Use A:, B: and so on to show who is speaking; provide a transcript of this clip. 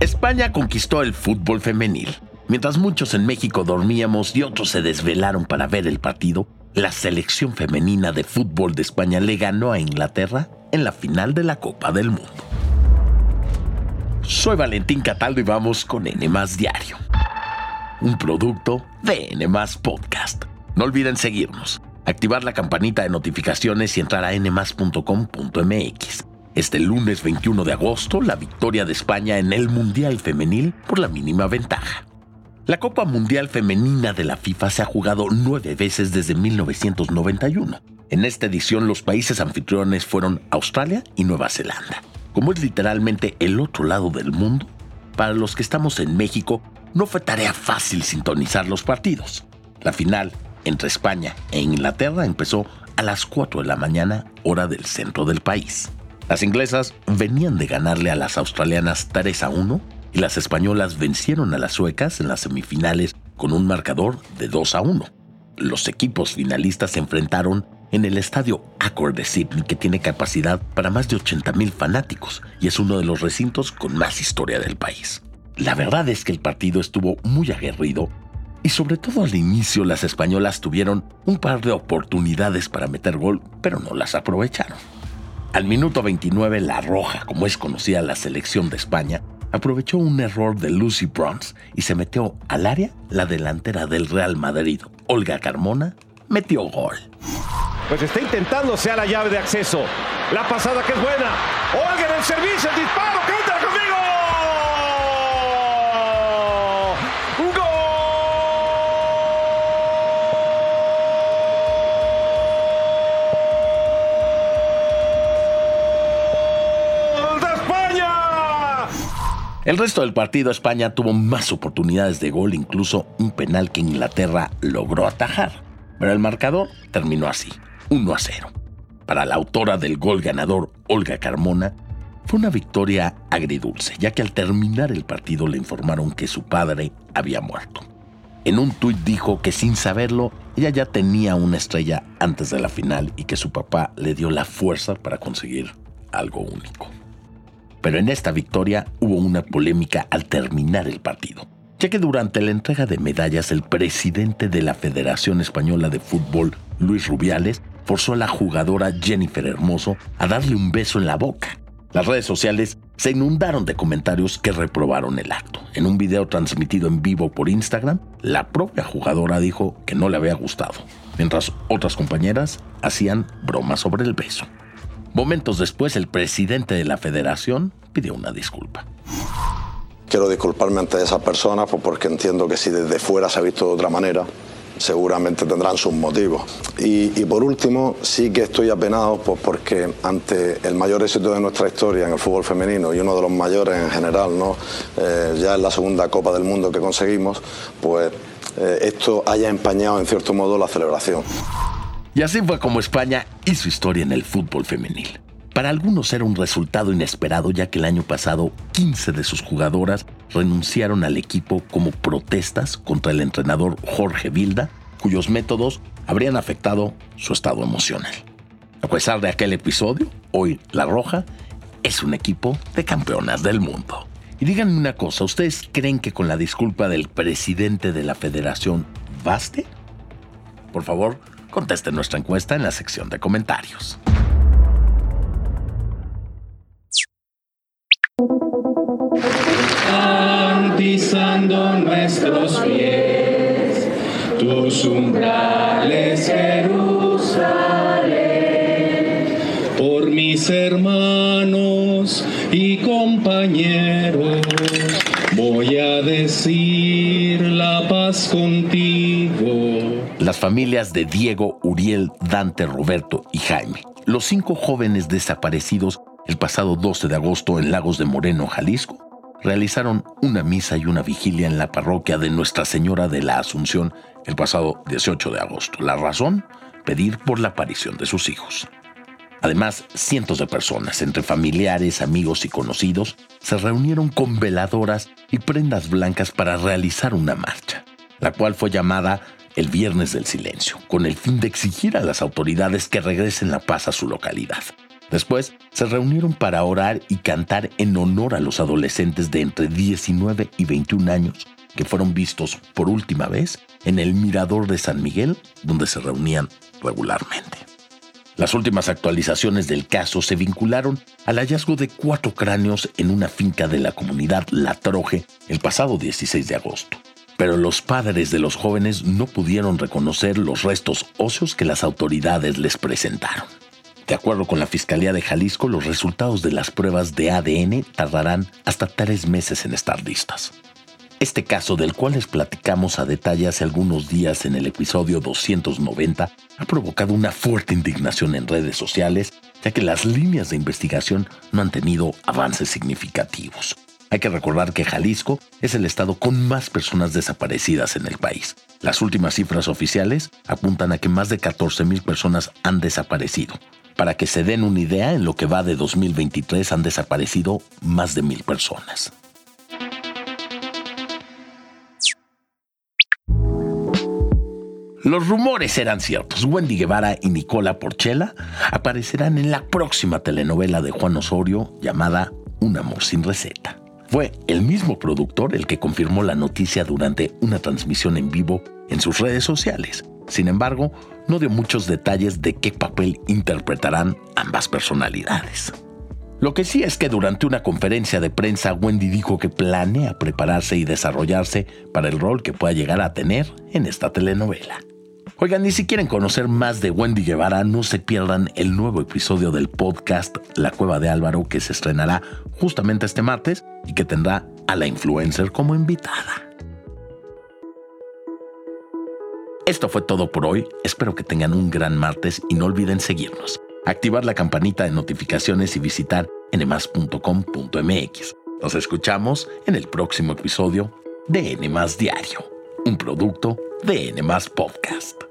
A: España conquistó el fútbol femenil. Mientras muchos en México dormíamos y otros se desvelaron para ver el partido, la selección femenina de fútbol de España le ganó a Inglaterra en la final de la Copa del Mundo. Soy Valentín Cataldo y vamos con N Diario, un producto de N Podcast. No olviden seguirnos, activar la campanita de notificaciones y entrar a nmas.com.mx. Este lunes 21 de agosto, la victoria de España en el Mundial Femenil por la mínima ventaja. La Copa Mundial Femenina de la FIFA se ha jugado nueve veces desde 1991. En esta edición los países anfitriones fueron Australia y Nueva Zelanda. Como es literalmente el otro lado del mundo, para los que estamos en México no fue tarea fácil sintonizar los partidos. La final entre España e Inglaterra empezó a las 4 de la mañana hora del centro del país. Las inglesas venían de ganarle a las australianas 3 a 1 y las españolas vencieron a las suecas en las semifinales con un marcador de 2 a 1. Los equipos finalistas se enfrentaron en el estadio Accor de Sydney, que tiene capacidad para más de 80.000 fanáticos y es uno de los recintos con más historia del país. La verdad es que el partido estuvo muy aguerrido y sobre todo al inicio las españolas tuvieron un par de oportunidades para meter gol, pero no las aprovecharon. Al minuto 29, La Roja, como es conocida la selección de España, aprovechó un error de Lucy Bronze y se metió al área la delantera del Real Madrid, Olga Carmona, metió gol.
B: Pues está intentando sea la llave de acceso. La pasada que es buena. Olga en el servicio, el disparo,
A: El resto del partido España tuvo más oportunidades de gol, incluso un penal que Inglaterra logró atajar. Pero el marcador terminó así, 1 a 0. Para la autora del gol ganador, Olga Carmona, fue una victoria agridulce, ya que al terminar el partido le informaron que su padre había muerto. En un tuit dijo que sin saberlo, ella ya tenía una estrella antes de la final y que su papá le dio la fuerza para conseguir algo único. Pero en esta victoria hubo una polémica al terminar el partido, ya que durante la entrega de medallas el presidente de la Federación Española de Fútbol, Luis Rubiales, forzó a la jugadora Jennifer Hermoso a darle un beso en la boca. Las redes sociales se inundaron de comentarios que reprobaron el acto. En un video transmitido en vivo por Instagram, la propia jugadora dijo que no le había gustado, mientras otras compañeras hacían bromas sobre el beso. Momentos después, el presidente de la federación pidió una disculpa.
C: Quiero disculparme ante esa persona pues, porque entiendo que si desde fuera se ha visto de otra manera, seguramente tendrán sus motivos. Y, por último, sí que estoy apenado pues, porque ante el mayor éxito de nuestra historia en el fútbol femenino y uno de los mayores en general, ¿no? Eh, ya en la segunda Copa del Mundo que conseguimos, pues eh, esto haya empañado en cierto modo la celebración.
A: Y así fue como España hizo historia en el fútbol femenil. Para algunos era un resultado inesperado ya que el año pasado 15 de sus jugadoras renunciaron al equipo como protestas contra el entrenador Jorge Vilda, cuyos métodos habrían afectado su estado emocional. A pesar de aquel episodio, hoy La Roja es un equipo de campeonas del mundo. Y díganme una cosa, ¿ustedes creen que con la disculpa del presidente de la federación baste? Por favor, Conteste nuestra encuesta en la sección de comentarios.
D: pisando nuestros pies, tus umbrales, Jerusalén. Por mis hermanos y compañeros, voy a decir la paz contigo
A: las familias de Diego, Uriel, Dante, Roberto y Jaime, los cinco jóvenes desaparecidos el pasado 12 de agosto en Lagos de Moreno, Jalisco, realizaron una misa y una vigilia en la parroquia de Nuestra Señora de la Asunción el pasado 18 de agosto. La razón, pedir por la aparición de sus hijos. Además, cientos de personas, entre familiares, amigos y conocidos, se reunieron con veladoras y prendas blancas para realizar una marcha, la cual fue llamada el Viernes del Silencio, con el fin de exigir a las autoridades que regresen la paz a su localidad. Después se reunieron para orar y cantar en honor a los adolescentes de entre 19 y 21 años que fueron vistos por última vez en el Mirador de San Miguel, donde se reunían regularmente. Las últimas actualizaciones del caso se vincularon al hallazgo de cuatro cráneos en una finca de la comunidad La Troje el pasado 16 de agosto. Pero los padres de los jóvenes no pudieron reconocer los restos óseos que las autoridades les presentaron. De acuerdo con la Fiscalía de Jalisco, los resultados de las pruebas de ADN tardarán hasta tres meses en estar listas. Este caso, del cual les platicamos a detalle hace algunos días en el episodio 290, ha provocado una fuerte indignación en redes sociales, ya que las líneas de investigación no han tenido avances significativos. Hay que recordar que Jalisco es el estado con más personas desaparecidas en el país. Las últimas cifras oficiales apuntan a que más de 14.000 personas han desaparecido, para que se den una idea, en lo que va de 2023 han desaparecido más de mil personas. Los rumores eran ciertos. Wendy Guevara y Nicola Porchela aparecerán en la próxima telenovela de Juan Osorio llamada Un amor sin receta. Fue el mismo productor el que confirmó la noticia durante una transmisión en vivo en sus redes sociales. Sin embargo, no dio muchos detalles de qué papel interpretarán ambas personalidades. Lo que sí es que durante una conferencia de prensa Wendy dijo que planea prepararse y desarrollarse para el rol que pueda llegar a tener en esta telenovela. Oigan, y si quieren conocer más de Wendy Guevara, no se pierdan el nuevo episodio del podcast La Cueva de Álvaro que se estrenará justamente este martes y que tendrá a la influencer como invitada. Esto fue todo por hoy, espero que tengan un gran martes y no olviden seguirnos, activar la campanita de notificaciones y visitar nmas.com.mx. Nos escuchamos en el próximo episodio de Nmas Diario, un producto de Nmas Podcast.